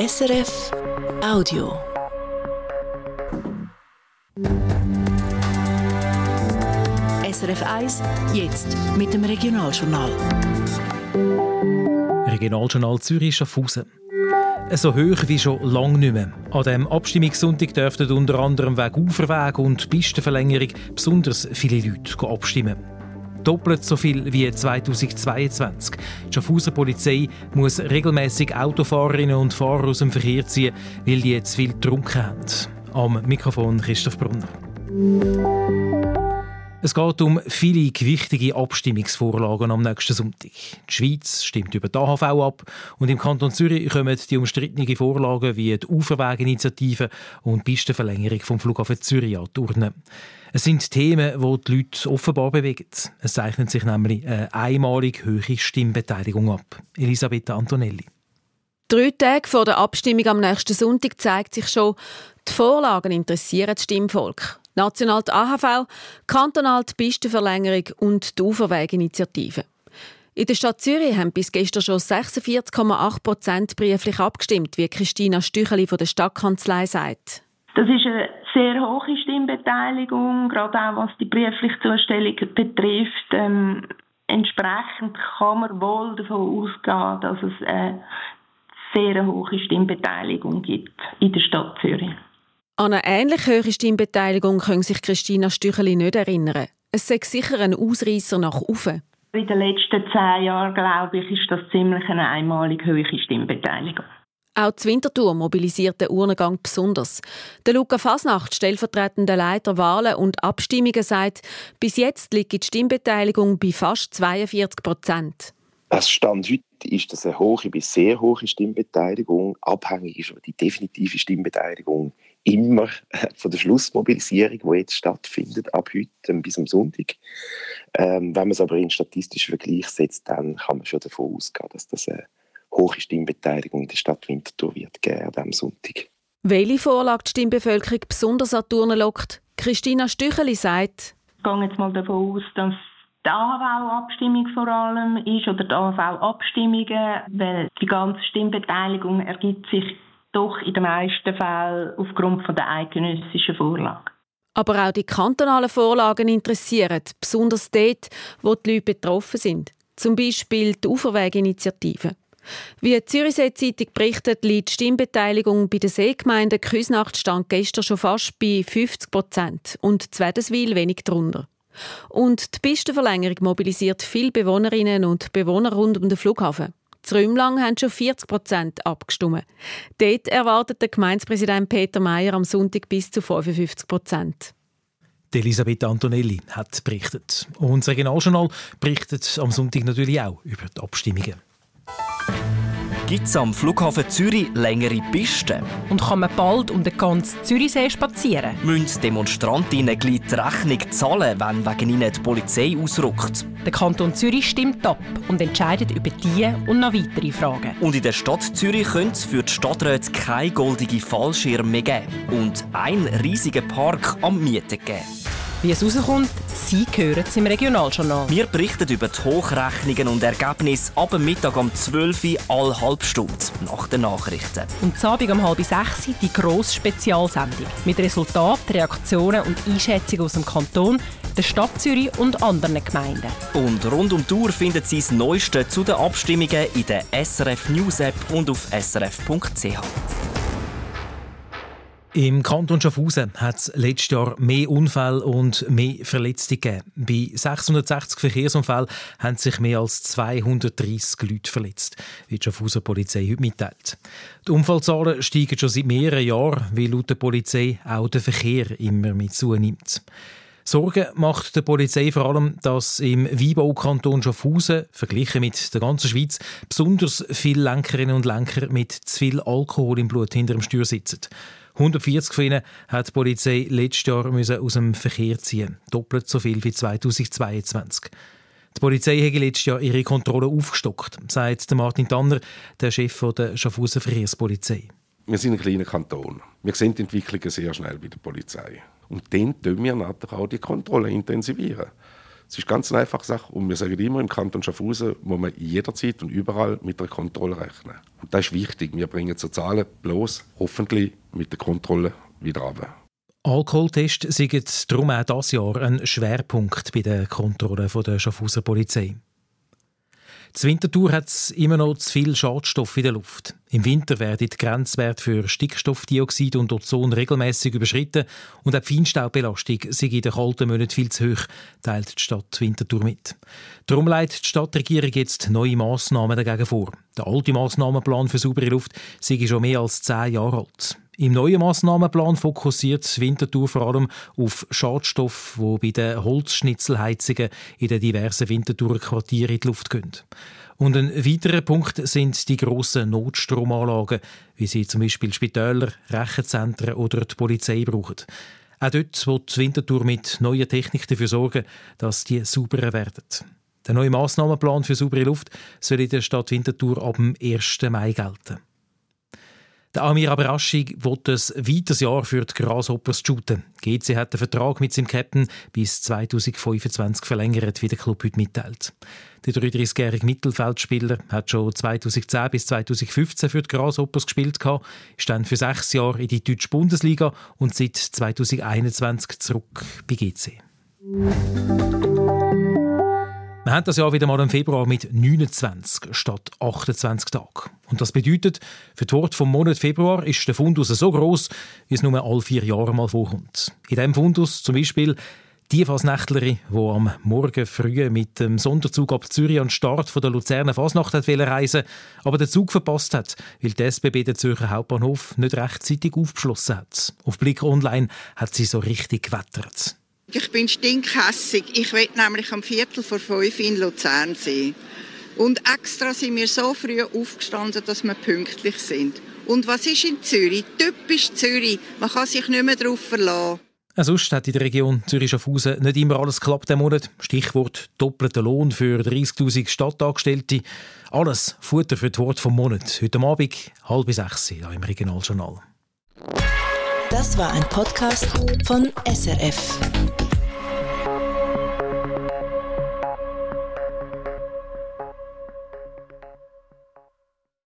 SRF Audio. SRF 1, jetzt mit dem Regionaljournal. Regionaljournal Zürich Schaffhausen. So hoch wie schon lange nicht mehr. An diesem Abstimmungssonntag dürften unter anderem wegen Uferweg und Pistenverlängerung besonders viele Leute abstimmen. Doppelt so viel wie 2022. Die Schaffhauser Polizei muss regelmäßig Autofahrerinnen und Fahrer aus dem Verkehr ziehen, weil die zu viel getrunken haben. Am Mikrofon Christoph Brunner. Es geht um viele gewichtige Abstimmungsvorlagen am nächsten Sonntag. Die Schweiz stimmt über die AHV ab und im Kanton Zürich kommen die umstrittenen Vorlagen wie die Uferweginitiative und die Pistenverlängerung vom Flughafen Zürich an die. Es sind Themen, die die Leute offenbar bewegen. Es zeichnet sich nämlich eine einmalig hohe Stimmbeteiligung ab. Elisabeth Antonelli. Drei Tage vor der Abstimmung am nächsten Sonntag zeigt sich schon, die Vorlagen interessieren das Stimmvolk. National die AHV, kantonal die Pistenverlängerung und die Uferweginitiative. In der Stadt Zürich haben bis gestern schon 46,8 Prozent brieflich abgestimmt, wie Christina Stücheli von der Stadtkanzlei sagt. Das ist eine sehr hohe Stimmbeteiligung, gerade auch was die briefliche Zustellung betrifft. Ähm, entsprechend kann man wohl davon ausgehen, dass es eine sehr hohe Stimmbeteiligung gibt in der Stadt Zürich. An eine ähnlich hohe Stimmbeteiligung können sich Christina Stücheli nicht erinnern. Es sei sicher ein Ausreißer nach oben. In den letzten zehn Jahren, glaube ich, ist das ziemlich eine einmalig hohe Stimmbeteiligung. Auch die Winterthur mobilisiert den Urnengang besonders. Der Luca Fasnacht, stellvertretender Leiter Wahlen und Abstimmungen, sagt, bis jetzt liegt die Stimmbeteiligung bei fast 42 Prozent. Das Stand heute ist das eine hohe bis sehr hohe Stimmbeteiligung. Abhängig ist aber die definitive Stimmbeteiligung immer von der Schlussmobilisierung, die jetzt stattfindet, ab heute bis am Sonntag. Ähm, wenn man es aber in statistischen Vergleich setzt, dann kann man schon davon ausgehen, dass das eine hohe Stimmbeteiligung in der Stadt Winterthur wird geben am Sonntag. Welche Vorlage die Stimmbevölkerung besonders an Turnen lockt? Christina Stücheli sagt, ich gehe jetzt mal davon aus, dass die AHV-Abstimmung vor allem ist oder die AHV-Abstimmungen, weil die ganze Stimmbeteiligung ergibt sich doch in den meisten Fällen aufgrund von der eidgenössischen Vorlage. Aber auch die kantonalen Vorlagen interessieren, besonders dort, wo die Leute betroffen sind. Zum Beispiel die Uferweginitiative. Wie die Zürichsee Zeitung berichtet, liegt die Stimmbeteiligung bei den Seegemeinden Küsnacht stand gestern schon fast bei 50 Prozent und Zwedeswil wenig darunter. Und die Pistenverlängerung mobilisiert viele Bewohnerinnen und Bewohner rund um den Flughafen. Zrümlang haben schon 40 Prozent abgestimmt. Dort erwartet der Gemeindepräsident Peter Mayer am Sonntag bis zu 55 Prozent. Elisabeth Antonelli hat berichtet. Das Regionaljournal berichtet am Sonntag natürlich auch über die Abstimmungen. Gibt es am Flughafen Zürich längere Pisten? Und kann man bald um den ganzen Zürichsee spazieren? Müssen Demonstrantinnen gleich die Rechnung zahlen, wenn wegen ihnen die Polizei ausrückt? Der Kanton Zürich stimmt ab und entscheidet über diese und noch weitere Fragen. Und in der Stadt Zürich könnte es für die Stadträte keine goldige Fallschirme mehr geben und einen riesigen Park am Mieten geben. Wie es rauskommt, Sie hören es im Regionaljournal. Wir berichten über die Hochrechnungen und Ergebnisse ab Mittag um 12 Uhr alle halbe Stunde nach den Nachrichten. Und zu Abend um halb sechs die grosse Spezialsendung mit Resultaten, Reaktionen und Einschätzungen aus dem Kanton, der Stadt Zürich und anderen Gemeinden. Und rund um die Uhr finden Sie das Neueste zu den Abstimmungen in der SRF News App und auf srf.ch. Im Kanton Schaffhausen hat es letztes Jahr mehr Unfälle und mehr Verletzte gegeben. Bei 660 Verkehrsunfällen haben sich mehr als 230 Leute verletzt, wie die Schaffhauser Polizei heute mitteilt. Die Unfallzahlen steigen schon seit mehreren Jahren, weil laut der Polizei auch der Verkehr immer mit zunimmt. Sorgen macht der Polizei vor allem, dass im Weinbaukanton Schaffhausen, verglichen mit der ganzen Schweiz, besonders viele Lenkerinnen und Lenker mit zu viel Alkohol im Blut hinter dem Steuer sitzen. 140 von ihnen hat die Polizei letztes Jahr aus dem Verkehr ziehen Doppelt so viel wie 2022. Die Polizei hat letztes Jahr ihre Kontrolle aufgestockt, sagt Martin Tanner, der Chef der Schaffhauser Verkehrspolizei. Wir sind ein kleiner Kanton. Wir sehen die Entwicklungen sehr schnell bei der Polizei. Und dann tun wir natürlich auch die Kontrolle intensivieren. Es ist ganz eine einfache Sache und wir sagen immer, im Kanton Schaffhausen muss man jederzeit und überall mit der Kontrolle rechnen. Und das ist wichtig. Wir bringen so Zahlen bloß hoffentlich mit der Kontrolle wieder runter. Alkoholtests sind darum auch dieses Jahr ein Schwerpunkt bei der Kontrolle der Schaffhauser Polizei. Zur Wintertour hat es immer noch zu viel Schadstoff in der Luft. Im Winter werden die Grenzwerte für Stickstoffdioxid und Ozon regelmäßig überschritten und auch die Feinstaubbelastung sei in den kalten Monaten viel zu hoch, teilt die Stadt Winterthur mit. Darum leitet die Stadtregierung jetzt neue Massnahmen dagegen vor. Der alte Massnahmenplan für saubere Luft sei schon mehr als zehn Jahre alt. Im neuen Massnahmenplan fokussiert Winterthur vor allem auf Schadstoffe, die bei den Holzschnitzelheizungen in den diversen Winterthurer Quartieren in die Luft gehen. Und ein weiterer Punkt sind die grossen Notstromanlagen, wie sie zum Beispiel Spitäler, Rechenzentren oder die Polizei brauchen. Auch dort wird Winterthur mit neuer Technik dafür sorgen, dass die sauberer werden. Der neue Massnahmenplan für saubere Luft soll in der Stadt Winterthur ab dem 1. Mai gelten. Der Amir Aberashi wird ein weiteres Jahr für die Grasshoppers shooten. GC hat den Vertrag mit seinem Captain bis 2025 verlängert, wie der Club heute mitteilt. Der 33-jährige Mittelfeldspieler hat schon 2010 bis 2015 für die Grasshoppers gespielt, ist dann für sechs Jahre in die deutsche Bundesliga und seit 2021 zurück bei GC. Wir haben das Jahr wieder mal im Februar mit 29 statt 28 Tagen. Und das bedeutet, für die Worte vom Monat Februar ist der Fundus so groß, wie es nur alle vier Jahre mal vorkommt. In diesem Fundus zum Beispiel die Fasnächtlerin, die am Morgen früh mit dem Sonderzug ab Zürich an den Start von der Luzerner Fasnacht reisen aber den Zug verpasst hat, weil die SBB den Zürcher Hauptbahnhof nicht rechtzeitig aufgeschlossen hat. Auf Blick Online hat sie so richtig gewettert. Ich bin stinkhässig. Ich will nämlich am Viertel vor fünf in Luzern sein. Und extra sind wir so früh aufgestanden, dass wir pünktlich sind. Und was ist in Zürich? Typisch Zürich. Man kann sich nicht mehr darauf verlassen. Sonst hat in der Region Zürich-Schaffhausen nicht immer alles geklappt im Monat. Stichwort doppelter Lohn für 30'000 Stadtangestellte. Alles Futter für das Wort vom Monat. Heute Abend, halb sechs, hier im Regionaljournal. Das war ein Podcast von SRF.